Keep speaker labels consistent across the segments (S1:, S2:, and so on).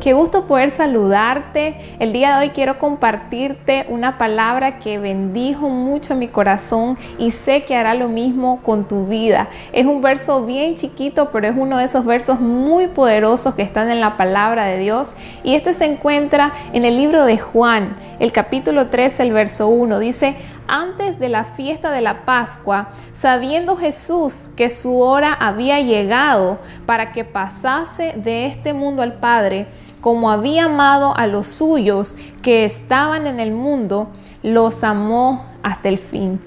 S1: Qué gusto poder saludarte. El día de hoy quiero compartirte una palabra que bendijo mucho mi corazón y sé que hará lo mismo con tu vida. Es un verso bien chiquito, pero es uno de esos versos muy poderosos que están en la palabra de Dios. Y este se encuentra en el libro de Juan, el capítulo 3, el verso 1. Dice, antes de la fiesta de la Pascua, sabiendo Jesús que su hora había llegado para que pasase de este mundo al Padre, como había amado a los suyos que estaban en el mundo, los amó hasta el fin.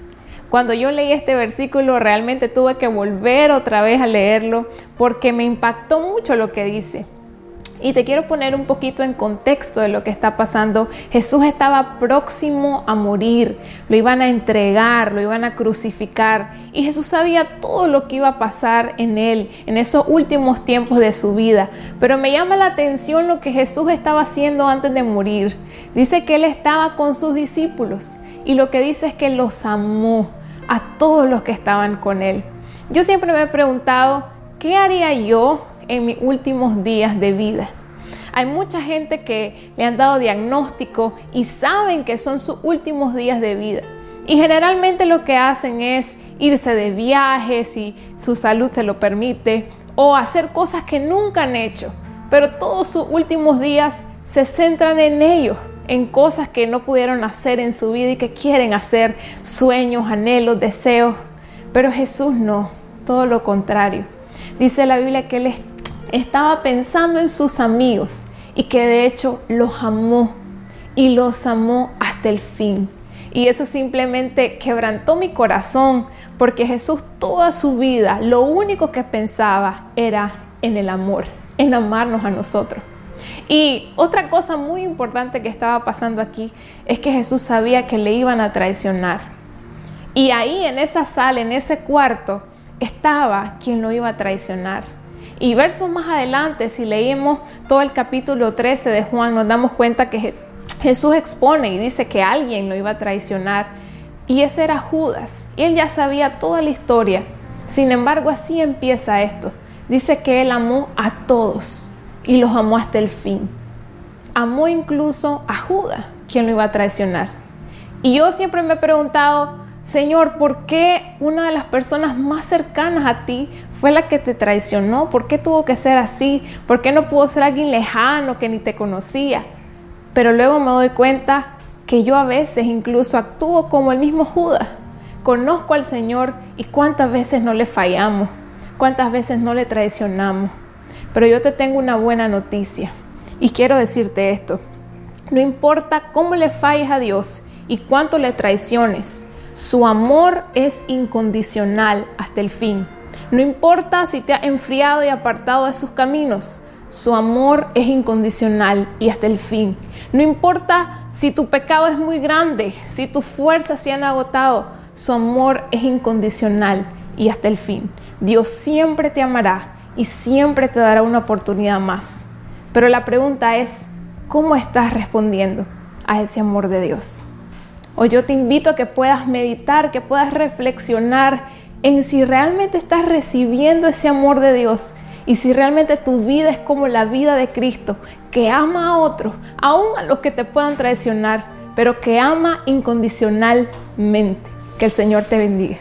S1: Cuando yo leí este versículo realmente tuve que volver otra vez a leerlo porque me impactó mucho lo que dice. Y te quiero poner un poquito en contexto de lo que está pasando. Jesús estaba próximo a morir, lo iban a entregar, lo iban a crucificar. Y Jesús sabía todo lo que iba a pasar en él, en esos últimos tiempos de su vida. Pero me llama la atención lo que Jesús estaba haciendo antes de morir. Dice que él estaba con sus discípulos y lo que dice es que los amó a todos los que estaban con él. Yo siempre me he preguntado, ¿qué haría yo en mis últimos días de vida. Hay mucha gente que le han dado diagnóstico y saben que son sus últimos días de vida. Y generalmente lo que hacen es irse de viaje si su salud se lo permite o hacer cosas que nunca han hecho. Pero todos sus últimos días se centran en ello, en cosas que no pudieron hacer en su vida y que quieren hacer, sueños, anhelos, deseos. Pero Jesús no, todo lo contrario. Dice la Biblia que Él es estaba pensando en sus amigos y que de hecho los amó y los amó hasta el fin. Y eso simplemente quebrantó mi corazón porque Jesús toda su vida lo único que pensaba era en el amor, en amarnos a nosotros. Y otra cosa muy importante que estaba pasando aquí es que Jesús sabía que le iban a traicionar. Y ahí en esa sala, en ese cuarto, estaba quien lo iba a traicionar. Y versos más adelante, si leímos todo el capítulo 13 de Juan, nos damos cuenta que Jesús expone y dice que alguien lo iba a traicionar. Y ese era Judas. Y él ya sabía toda la historia. Sin embargo, así empieza esto. Dice que él amó a todos y los amó hasta el fin. Amó incluso a Judas, quien lo iba a traicionar. Y yo siempre me he preguntado, Señor, ¿por qué una de las personas más cercanas a ti fue la que te traicionó? ¿Por qué tuvo que ser así? ¿Por qué no pudo ser alguien lejano que ni te conocía? Pero luego me doy cuenta que yo a veces incluso actúo como el mismo Judas. Conozco al Señor y cuántas veces no le fallamos, cuántas veces no le traicionamos. Pero yo te tengo una buena noticia y quiero decirte esto. No importa cómo le falles a Dios y cuánto le traiciones, su amor es incondicional hasta el fin. No importa si te ha enfriado y apartado de sus caminos, su amor es incondicional y hasta el fin. No importa si tu pecado es muy grande, si tus fuerzas se han agotado, su amor es incondicional y hasta el fin. Dios siempre te amará y siempre te dará una oportunidad más. Pero la pregunta es, ¿cómo estás respondiendo a ese amor de Dios? O yo te invito a que puedas meditar, que puedas reflexionar en si realmente estás recibiendo ese amor de Dios y si realmente tu vida es como la vida de Cristo, que ama a otros, aun a los que te puedan traicionar, pero que ama incondicionalmente. Que el Señor te bendiga.